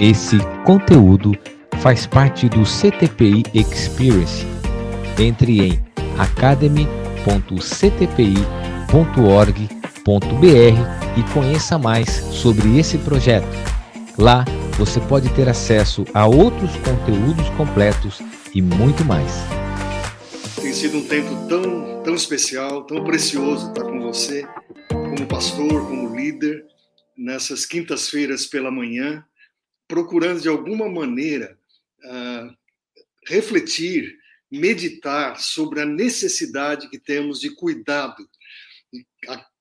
Esse conteúdo faz parte do CTPI Experience. Entre em academy.ctpi.org.br e conheça mais sobre esse projeto. Lá você pode ter acesso a outros conteúdos completos e muito mais. Tem sido um tempo tão, tão especial, tão precioso estar com você, como pastor, como líder, nessas quintas-feiras pela manhã, procurando de alguma maneira uh, refletir, meditar sobre a necessidade que temos de cuidado,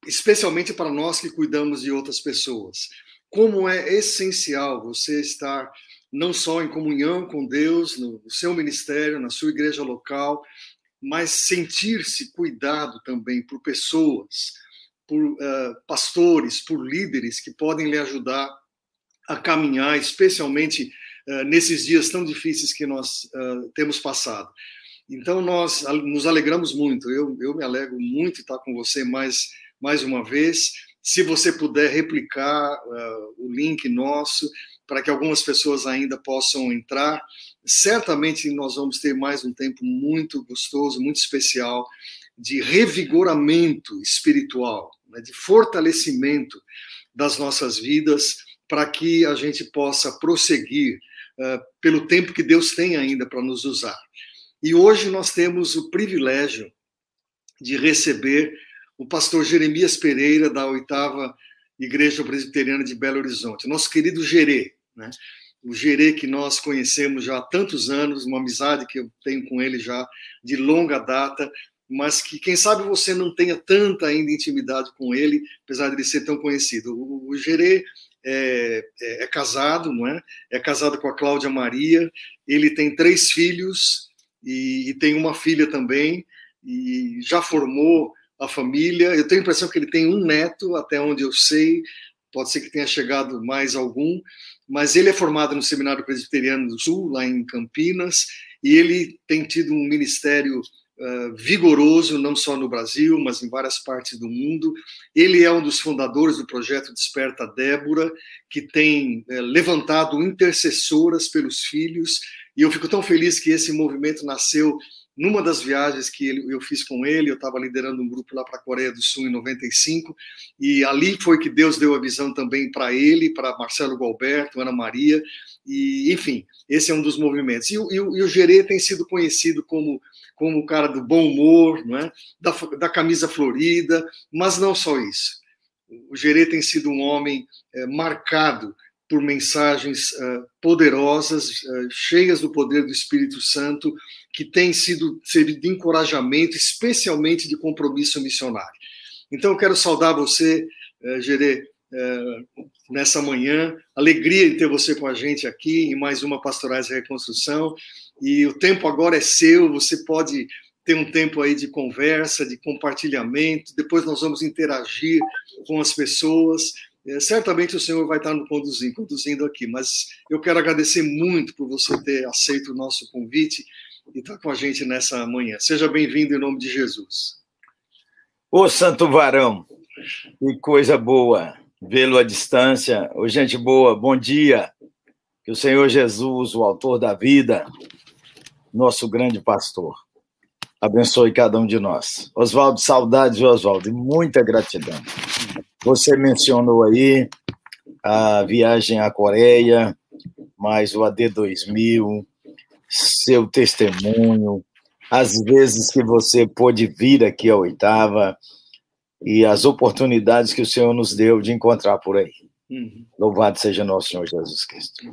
especialmente para nós que cuidamos de outras pessoas. Como é essencial você estar não só em comunhão com Deus, no seu ministério, na sua igreja local, mas sentir-se cuidado também por pessoas, por uh, pastores, por líderes que podem lhe ajudar a caminhar, especialmente uh, nesses dias tão difíceis que nós uh, temos passado. Então, nós nos alegramos muito. Eu, eu me alegro muito estar com você mais, mais uma vez. Se você puder replicar uh, o link nosso, para que algumas pessoas ainda possam entrar, certamente nós vamos ter mais um tempo muito gostoso, muito especial, de revigoramento espiritual, né, de fortalecimento das nossas vidas para que a gente possa prosseguir uh, pelo tempo que Deus tem ainda para nos usar. E hoje nós temos o privilégio de receber o pastor Jeremias Pereira, da oitava Igreja Presbiteriana de Belo Horizonte, nosso querido Gerê, né? o Gerê que nós conhecemos já há tantos anos, uma amizade que eu tenho com ele já de longa data, mas que quem sabe você não tenha tanta ainda intimidade com ele, apesar de ele ser tão conhecido. O, o Gerê é, é, é, casado, não é? É casado com a Cláudia Maria. Ele tem três filhos e, e, tem uma filha também e já formou a família. Eu tenho a impressão que ele tem um neto, até onde eu sei. Pode ser que tenha chegado mais algum, mas ele é formado no Seminário Presbiteriano do Sul, lá em Campinas, e ele tem tido um ministério uh, vigoroso, não só no Brasil, mas em várias partes do mundo. Ele é um dos fundadores do projeto Desperta Débora, que tem uh, levantado intercessoras pelos filhos, e eu fico tão feliz que esse movimento nasceu numa das viagens que ele, eu fiz com ele, eu estava liderando um grupo lá para a Coreia do Sul em 95, e ali foi que Deus deu a visão também para ele, para Marcelo Galberto, Ana Maria, e enfim, esse é um dos movimentos. E, e, e o Gerê tem sido conhecido como, como o cara do bom humor, não é? da, da camisa florida, mas não só isso. O Gerê tem sido um homem é, marcado por mensagens uh, poderosas, uh, cheias do poder do Espírito Santo, que têm sido servido de encorajamento, especialmente de compromisso missionário. Então, eu quero saudar você, uh, Gerê, uh, nessa manhã. Alegria de ter você com a gente aqui em mais uma Pastorais Reconstrução. E o tempo agora é seu, você pode ter um tempo aí de conversa, de compartilhamento. Depois nós vamos interagir com as pessoas. É, certamente o senhor vai estar no conduzindo, conduzindo aqui, mas eu quero agradecer muito por você ter aceito o nosso convite e estar com a gente nessa manhã. Seja bem-vindo em nome de Jesus. Ô Santo Varão, que coisa boa vê-lo à distância. Ô gente boa, bom dia. Que o Senhor Jesus, o autor da vida, nosso grande pastor, abençoe cada um de nós. Oswaldo, saudades, Oswaldo, muita gratidão. Você mencionou aí a viagem à Coreia, mais o AD 2000, seu testemunho, as vezes que você pôde vir aqui à oitava e as oportunidades que o Senhor nos deu de encontrar por aí. Uhum. Louvado seja nosso Senhor Jesus Cristo.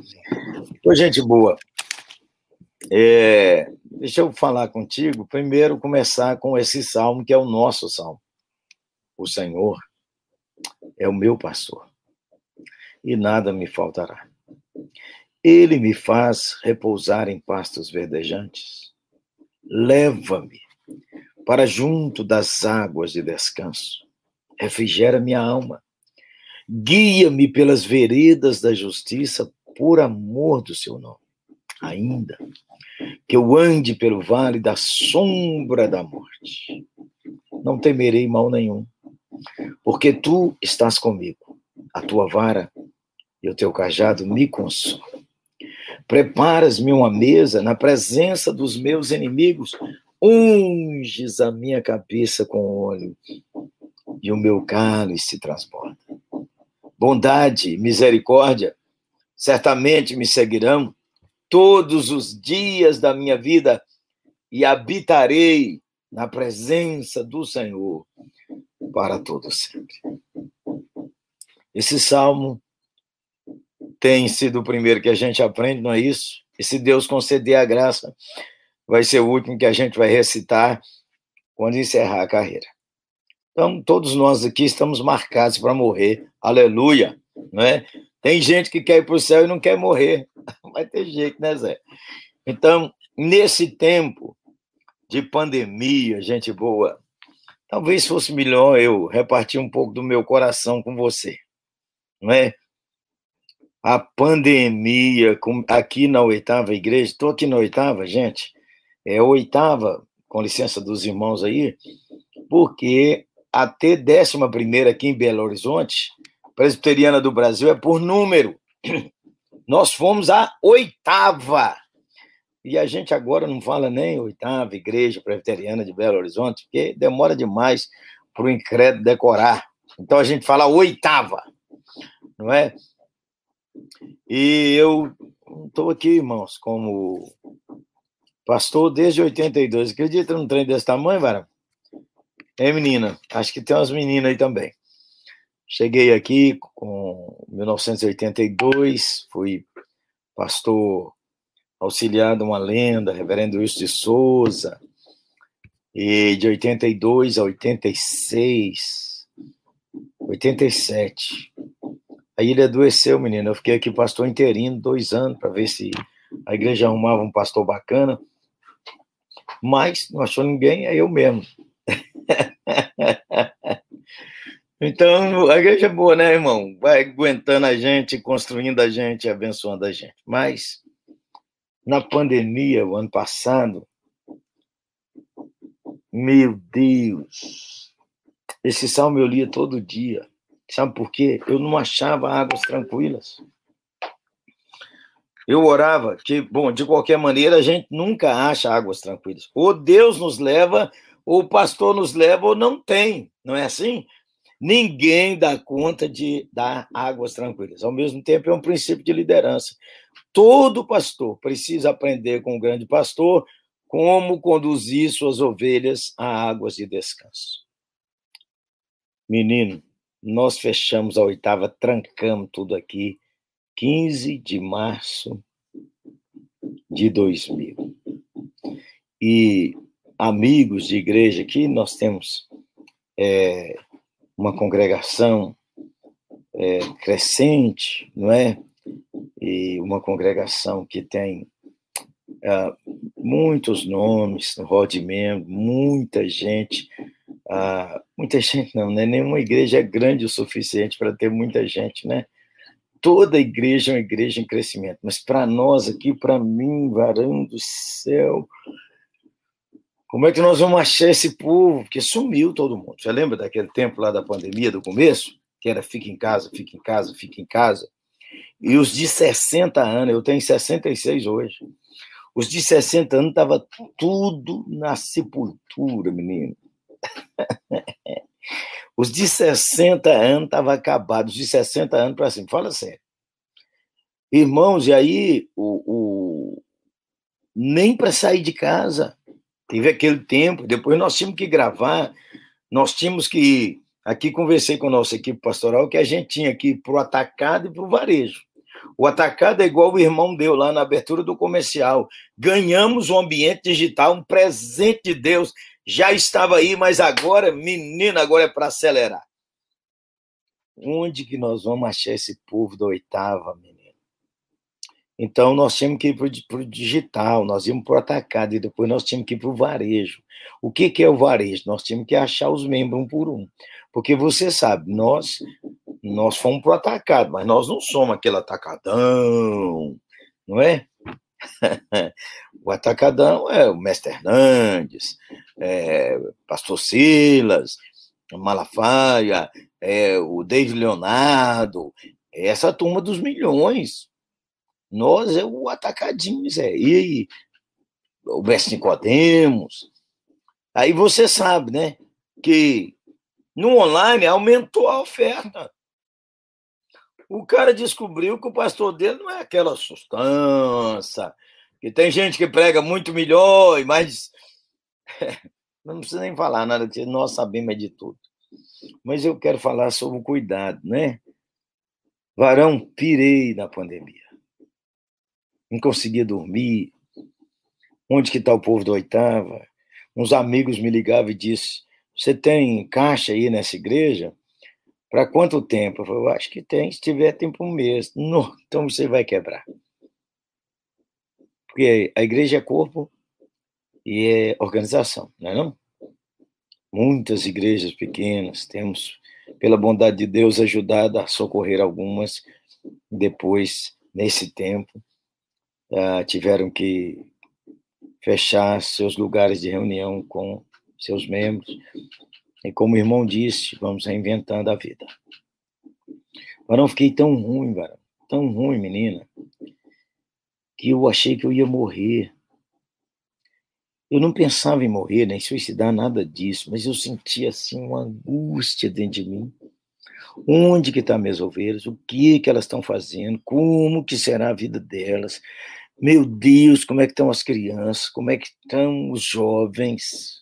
Ô, gente boa, é, deixa eu falar contigo. Primeiro, começar com esse salmo, que é o nosso salmo. O Senhor é o meu pastor, e nada me faltará. Ele me faz repousar em pastos verdejantes. Leva-me para junto das águas de descanso. Refrigera minha alma. Guia-me pelas veredas da justiça por amor do seu nome. Ainda que eu ande pelo vale da sombra da morte, não temerei mal nenhum, porque tu estás comigo. A tua vara e o teu cajado me consolam. Preparas-me uma mesa na presença dos meus inimigos, unges a minha cabeça com óleo e o meu cálice se transborda. Bondade e misericórdia certamente me seguirão todos os dias da minha vida e habitarei na presença do Senhor para todo sempre. Esse salmo tem sido o primeiro que a gente aprende, não é isso? E se Deus conceder a graça, vai ser o último que a gente vai recitar quando encerrar a carreira. Então, todos nós aqui estamos marcados para morrer. Aleluia! Não é? Tem gente que quer ir para o céu e não quer morrer. Vai ter jeito, né, Zé? Então, nesse tempo de pandemia, gente boa, talvez fosse melhor eu repartir um pouco do meu coração com você, não é? A pandemia aqui na oitava igreja, estou aqui na oitava, gente, é oitava, com licença dos irmãos aí, porque até décima primeira aqui em Belo Horizonte, presbiteriana do Brasil é por número. Nós fomos a oitava. E a gente agora não fala nem oitava igreja presbiteriana de Belo Horizonte, porque demora demais para o incrédulo decorar. Então a gente fala oitava, não é? E eu estou aqui, irmãos, como pastor desde 82. Acredita num trem desse tamanho, Vara? É, menina? Acho que tem umas meninas aí também. Cheguei aqui com 1982, fui pastor auxiliar de uma lenda, reverendo Wilson de Souza, e de 82 a 86, 87. Aí ele adoeceu, menino. Eu fiquei aqui pastor interino dois anos para ver se a igreja arrumava um pastor bacana. Mas não achou ninguém, é eu mesmo. então, a igreja é boa, né, irmão? Vai aguentando a gente, construindo a gente, abençoando a gente. Mas na pandemia, o ano passado, meu Deus, esse salmo eu lia todo dia. Sabe por quê? Eu não achava águas tranquilas. Eu orava que, bom, de qualquer maneira, a gente nunca acha águas tranquilas. Ou Deus nos leva, ou o pastor nos leva, ou não tem. Não é assim? Ninguém dá conta de dar águas tranquilas. Ao mesmo tempo, é um princípio de liderança. Todo pastor precisa aprender com o grande pastor como conduzir suas ovelhas a águas de descanso. Menino, nós fechamos a oitava, trancamos tudo aqui, 15 de março de 2000. E amigos de igreja aqui, nós temos é, uma congregação é, crescente, não é? e uma congregação que tem uh, muitos nomes membro, muita gente, uh, muita gente não, né? Nenhuma igreja é grande o suficiente para ter muita gente, né? Toda igreja é uma igreja em crescimento, mas para nós aqui, para mim, varão do céu, como é que nós vamos achar esse povo? Porque sumiu todo mundo. Você lembra daquele tempo lá da pandemia, do começo? Que era fica em casa, fica em casa, fica em casa. E os de 60 anos, eu tenho 66 hoje. Os de 60 anos estava tudo na sepultura, menino. Os de 60 anos estavam acabados, de 60 anos para cima. Fala sério. Irmãos, e aí o, o... nem para sair de casa. Teve aquele tempo, depois nós tínhamos que gravar, nós tínhamos que. Aqui conversei com a nossa equipe pastoral que a gente tinha que ir para o atacado e para o varejo. O atacado é igual o irmão deu lá na abertura do comercial. Ganhamos um ambiente digital, um presente de Deus. Já estava aí, mas agora, menina, agora é para acelerar. Onde que nós vamos achar esse povo da oitava, menino? Então, nós tínhamos que ir para o digital, nós íamos para o atacado e depois nós tínhamos que ir para o varejo. O que, que é o varejo? Nós tínhamos que achar os membros um por um. Porque você sabe, nós nós fomos para o atacado, mas nós não somos aquele atacadão, não é? o atacadão é o Mestre Hernandes, é Pastor Silas, Malafaia, é o David Leonardo, essa turma dos milhões. Nós é o atacadinho, Zé. E o mestre Nicodemos. Aí você sabe, né? Que no online aumentou a oferta. O cara descobriu que o pastor dele não é aquela sustância, que tem gente que prega muito melhor e mais. Não precisa nem falar nada, porque nós sabemos de tudo. Mas eu quero falar sobre o cuidado, né? Varão, pirei na pandemia. Não conseguia dormir. Onde que está o povo da oitava? Uns amigos me ligavam e disseram, você tem caixa aí nessa igreja? Para quanto tempo? Eu falei, acho que tem, se tiver tempo um mês. Não, então você vai quebrar. Porque a igreja é corpo e é organização, não é não? Muitas igrejas pequenas, temos, pela bondade de Deus, ajudado a socorrer algumas, depois, nesse tempo, uh, tiveram que fechar seus lugares de reunião com seus membros. E como o irmão disse, vamos reinventando a vida. Varão, fiquei tão ruim, varão, tão ruim, menina, que eu achei que eu ia morrer. Eu não pensava em morrer, nem suicidar, nada disso, mas eu sentia assim uma angústia dentro de mim. Onde que estão tá minhas ovelhas? O que que elas estão fazendo? Como que será a vida delas? Meu Deus, como é que estão as crianças? Como é que estão os jovens?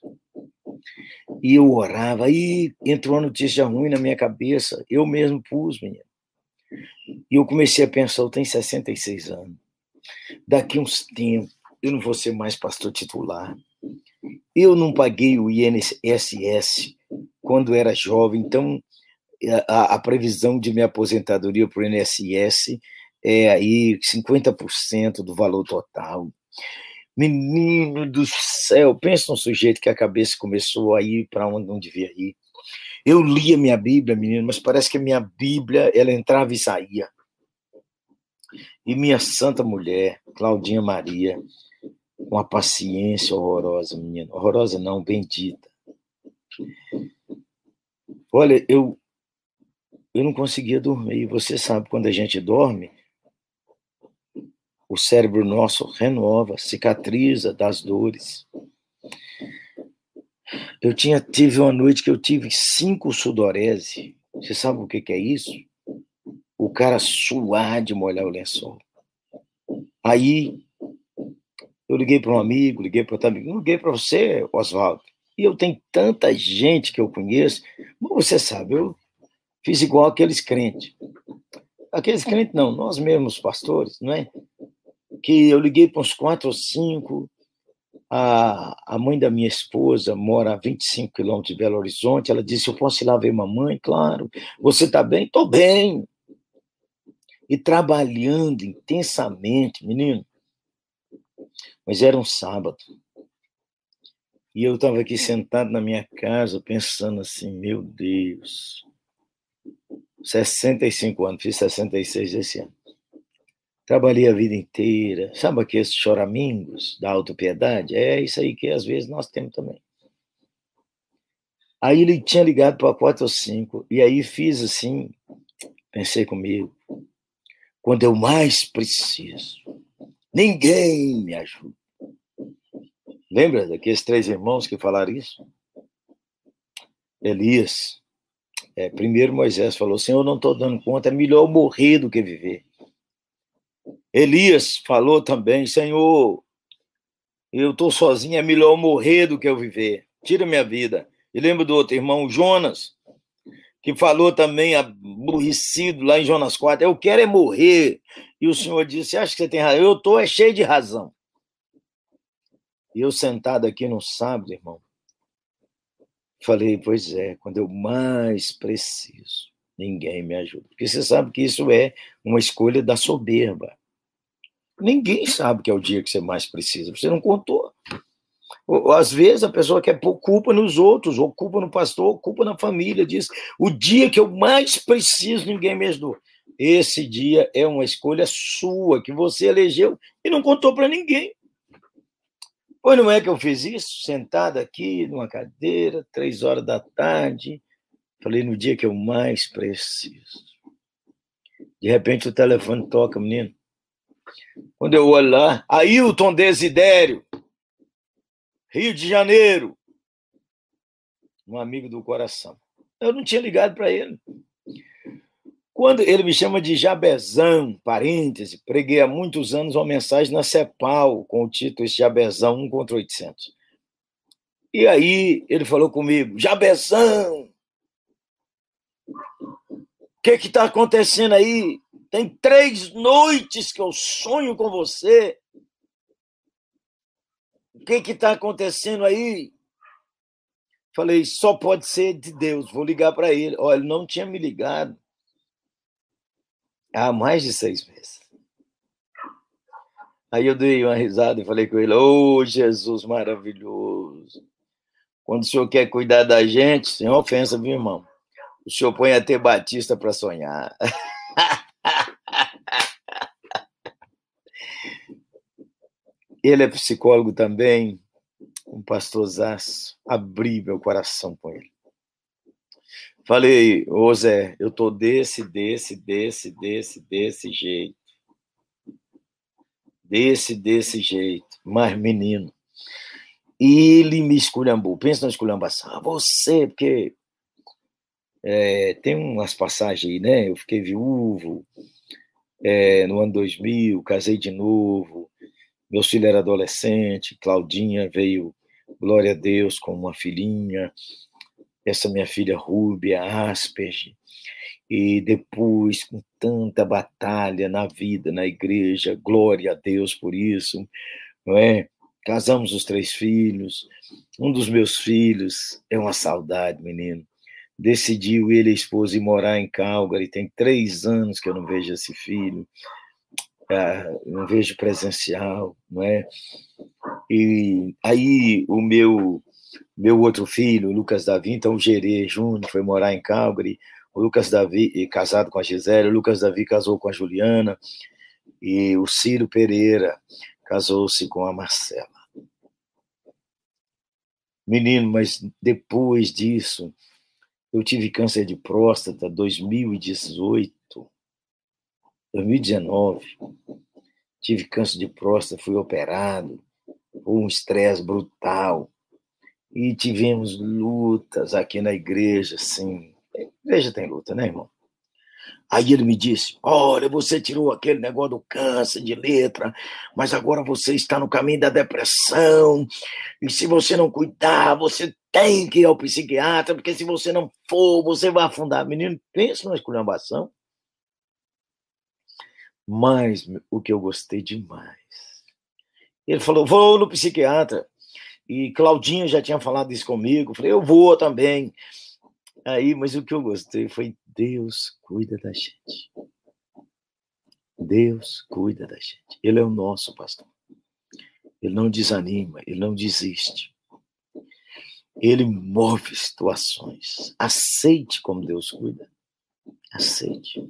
E eu orava, aí entrou uma notícia ruim na minha cabeça, eu mesmo pus, menino. E eu comecei a pensar, eu tenho 66 anos. Daqui uns tempos, eu não vou ser mais pastor titular. Eu não paguei o INSS quando era jovem, então a, a previsão de minha aposentadoria para o INSS é aí 50% do valor total. Menino do céu, pensa num sujeito que a cabeça começou a ir para onde não devia ir. Eu lia minha Bíblia, menino, mas parece que a minha Bíblia ela entrava e saía. E minha santa mulher, Claudinha Maria, uma paciência horrorosa, menino. Horrorosa não, bendita. Olha, eu eu não conseguia dormir. Você sabe, quando a gente dorme, o cérebro nosso renova, cicatriza das dores. Eu tinha tive uma noite que eu tive cinco sudorese. Você sabe o que, que é isso? O cara suar de molhar o lençol. Aí eu liguei para um amigo, liguei para outro amigo, liguei para você, Oswaldo. E eu tenho tanta gente que eu conheço. Mas você sabe, eu fiz igual aqueles crentes. Aqueles crentes não, nós mesmos pastores, não é? que eu liguei para uns quatro ou cinco. A, a mãe da minha esposa mora a 25 quilômetros de Belo Horizonte. Ela disse: Eu posso ir lá ver mamãe? Claro. Você está bem? Estou bem. E trabalhando intensamente, menino. Mas era um sábado. E eu estava aqui sentado na minha casa, pensando assim: Meu Deus. 65 anos, fiz 66 esse ano. Trabalhei a vida inteira. Sabe aqueles choramingos da autopiedade? É isso aí que às vezes nós temos também. Aí ele tinha ligado para quatro ou cinco, e aí fiz assim, pensei comigo, quando eu mais preciso, ninguém me ajuda. Lembra daqueles três irmãos que falaram isso? Elias. É, primeiro Moisés falou: Senhor, não estou dando conta, é melhor morrer do que viver. Elias falou também: Senhor, eu estou sozinho, é melhor morrer do que eu viver. Tira minha vida. E lembro do outro irmão, Jonas, que falou também, aborrecido lá em Jonas 4, eu quero é morrer. E o Senhor disse: Acha que você tem razão? Eu estou é cheio de razão. E eu sentado aqui no sábado, irmão, falei: Pois é, quando eu mais preciso, ninguém me ajuda. Porque você sabe que isso é uma escolha da soberba. Ninguém sabe que é o dia que você mais precisa. Você não contou. Às vezes a pessoa quer pôr culpa nos outros, ou culpa no pastor, ou culpa na família. Diz: o dia que eu mais preciso, ninguém me ajudou. Esse dia é uma escolha sua, que você elegeu e não contou para ninguém. Pois não é que eu fiz isso? Sentado aqui numa cadeira, três horas da tarde. Falei no dia que eu mais preciso. De repente o telefone toca, menino. Quando eu olho lá, Ailton Desidério, Rio de Janeiro, um amigo do coração. Eu não tinha ligado para ele. Quando ele me chama de Jabezão, parêntese, preguei há muitos anos uma mensagem na CEPAL com o título Esse Jabezão 1 contra 800. E aí ele falou comigo, Jabezão, o que está acontecendo aí? Tem três noites que eu sonho com você. O que está acontecendo aí? Falei, só pode ser de Deus. Vou ligar para ele. Olha, ele não tinha me ligado há mais de seis meses. Aí eu dei uma risada e falei com ele: Ô oh, Jesus maravilhoso. Quando o senhor quer cuidar da gente, sem ofensa, meu irmão, o senhor põe até Batista para sonhar. Ele é psicólogo também, um pastorzaço. Abri meu coração com ele. Falei, ô Zé, eu tô desse, desse, desse, desse, desse jeito. Desse, desse jeito. Mas, menino, ele me esculhambou. Pensa na esculhambação. Ah, você, porque é, tem umas passagens aí, né? Eu fiquei viúvo é, no ano 2000, casei de novo, meu filho era adolescente, Claudinha veio, glória a Deus, com uma filhinha, essa minha filha Rúbia, Asperge, e depois, com tanta batalha na vida, na igreja, glória a Deus por isso, não é? Casamos os três filhos, um dos meus filhos é uma saudade, menino. Decidiu ele e a esposa ir morar em Calgary, tem três anos que eu não vejo esse filho não vejo presencial, não é? E aí o meu meu outro filho, Lucas Davi, então o Gerê Júnior foi morar em Calgary, o Lucas Davi, casado com a Gisele, o Lucas Davi casou com a Juliana, e o Ciro Pereira casou-se com a Marcela. Menino, mas depois disso, eu tive câncer de próstata 2018. 2019, tive câncer de próstata, fui operado, um estresse brutal. E tivemos lutas aqui na igreja, assim. A igreja tem luta, né, irmão? Aí ele me disse: Olha, você tirou aquele negócio do câncer de letra, mas agora você está no caminho da depressão. E se você não cuidar, você tem que ir ao psiquiatra, porque se você não for, você vai afundar. Menino, pensa numa esculhambação. Mas o que eu gostei demais. Ele falou: vou no psiquiatra. E Claudinho já tinha falado isso comigo. Eu falei: eu vou também. Aí, mas o que eu gostei foi: Deus cuida da gente. Deus cuida da gente. Ele é o nosso pastor. Ele não desanima, ele não desiste. Ele move situações. Aceite como Deus cuida. Aceite.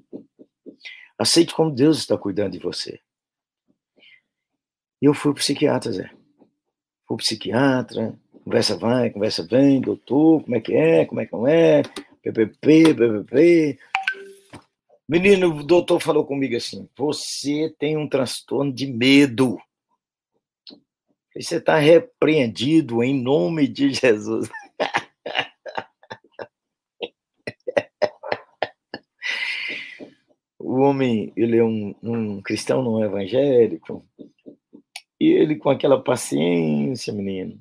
Aceite como Deus está cuidando de você. E eu fui psiquiatra, Zé. Fui psiquiatra, conversa vai, conversa vem, doutor, como é que é, como é que não é, PPP, PPP. Menino, o doutor falou comigo assim: você tem um transtorno de medo. Você está repreendido em nome de Jesus. o homem, ele é um, um cristão não evangélico, e ele, com aquela paciência, menino,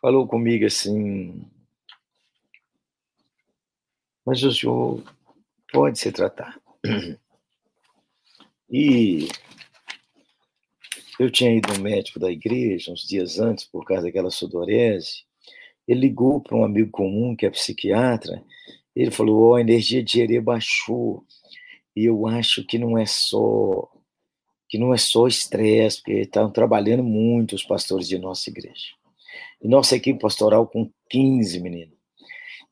falou comigo assim: Mas o senhor pode se tratar. E eu tinha ido ao médico da igreja uns dias antes, por causa daquela sudorese. Ele ligou para um amigo comum, que é psiquiatra. Ele falou: Ó, oh, a energia de Jerê baixou. E eu acho que não é só que não é só estresse, porque estão trabalhando muito os pastores de nossa igreja. E nossa equipe pastoral com 15 meninos.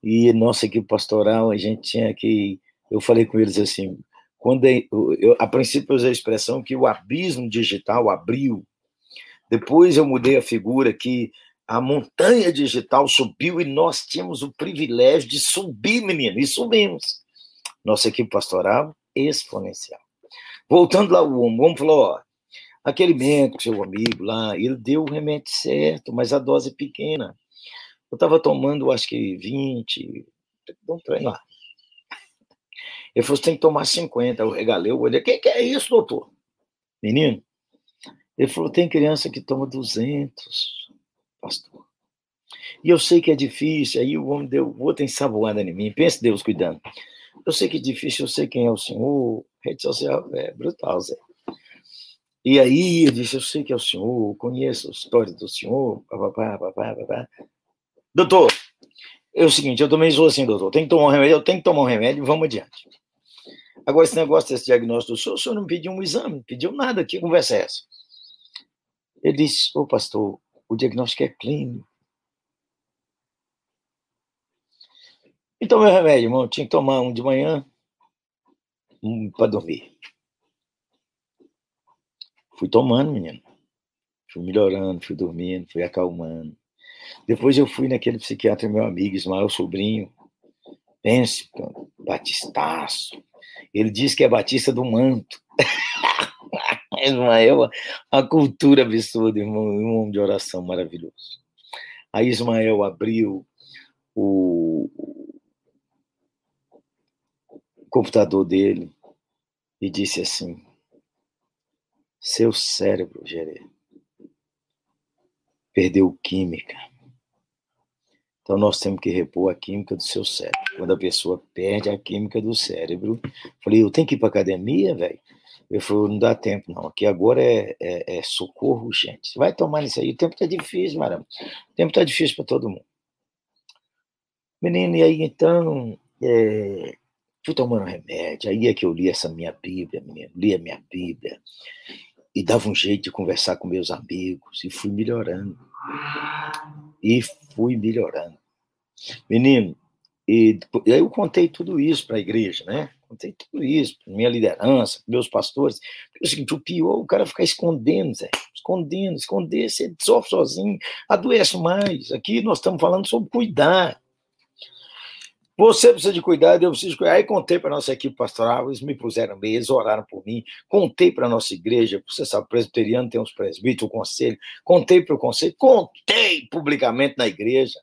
E nossa equipe pastoral, a gente tinha que. Eu falei com eles assim, quando eu, a princípio eu usei a expressão que o abismo digital abriu. Depois eu mudei a figura que a montanha digital subiu e nós tínhamos o privilégio de subir, menino, e subimos. Nossa equipe pastoral exponencial. Voltando lá, o homem, o falou, ó, aquele médico, seu amigo lá, ele deu o remédio certo, mas a dose é pequena. Eu estava tomando, acho que 20, um trem lá. Ele falou, tem que tomar 50. Eu regalei, eu olhei, que que é isso, doutor? Menino, ele falou, tem criança que toma 200, pastor. E eu sei que é difícil, aí o homem deu outra ensaboada em mim, pense Deus cuidando. Eu sei que é difícil, eu sei quem é o senhor, rede social é brutal, Zé. E aí eu disse, eu sei que é o senhor, conheço a história do senhor, papapá, papapá, papapá. Doutor, é o seguinte, eu também sou assim, doutor, tem que tomar um remédio, eu tenho que tomar um remédio, vamos adiante. Agora, esse negócio desse diagnóstico do senhor, o senhor não pediu um exame, pediu nada, que conversa é essa? Ele disse, ô pastor, o diagnóstico é clínico. Então, meu remédio, irmão, tinha que tomar um de manhã, um para dormir. Fui tomando, menino. Fui melhorando, fui dormindo, fui acalmando. Depois eu fui naquele psiquiatra, meu amigo, Ismael Sobrinho. Pense, batistaço. Ele diz que é batista do manto. Ismael, a cultura absurda, irmão, um homem de oração maravilhoso. Aí Ismael abriu o, computador dele e disse assim: Seu cérebro, Gerê, perdeu química. Então nós temos que repor a química do seu cérebro. Quando a pessoa perde a química do cérebro, falei, eu tenho que ir para academia, velho? Eu falei, não dá tempo, não. Aqui agora é, é, é socorro. Você vai tomar isso aí. O tempo está difícil, marama. O tempo está difícil para todo mundo. Menino, e aí então, é, fui tomando remédio. Aí é que eu li essa minha Bíblia, menino. Li a minha Bíblia. E dava um jeito de conversar com meus amigos. E fui melhorando. E fui melhorando. Menino, e, e aí eu contei tudo isso para a igreja, né? Contei tudo isso, minha liderança, meus pastores. É o seguinte, o pior é o cara ficar escondendo, Zé. Escondendo, esconder, você sofre sozinho, adoece mais. Aqui nós estamos falando sobre cuidar. Você precisa de cuidado, eu preciso de cuidar. Aí contei para a nossa equipe pastoral, eles me puseram meio, eles oraram por mim. Contei para a nossa igreja, você sabe, presbiteriano tem uns presbíteros, o conselho. Contei para o conselho, contei publicamente na igreja.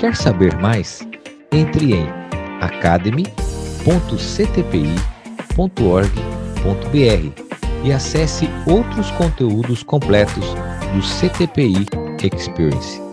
Quer saber mais? Entre em academy.ctpi.org.br e acesse outros conteúdos completos do CTPI Experience.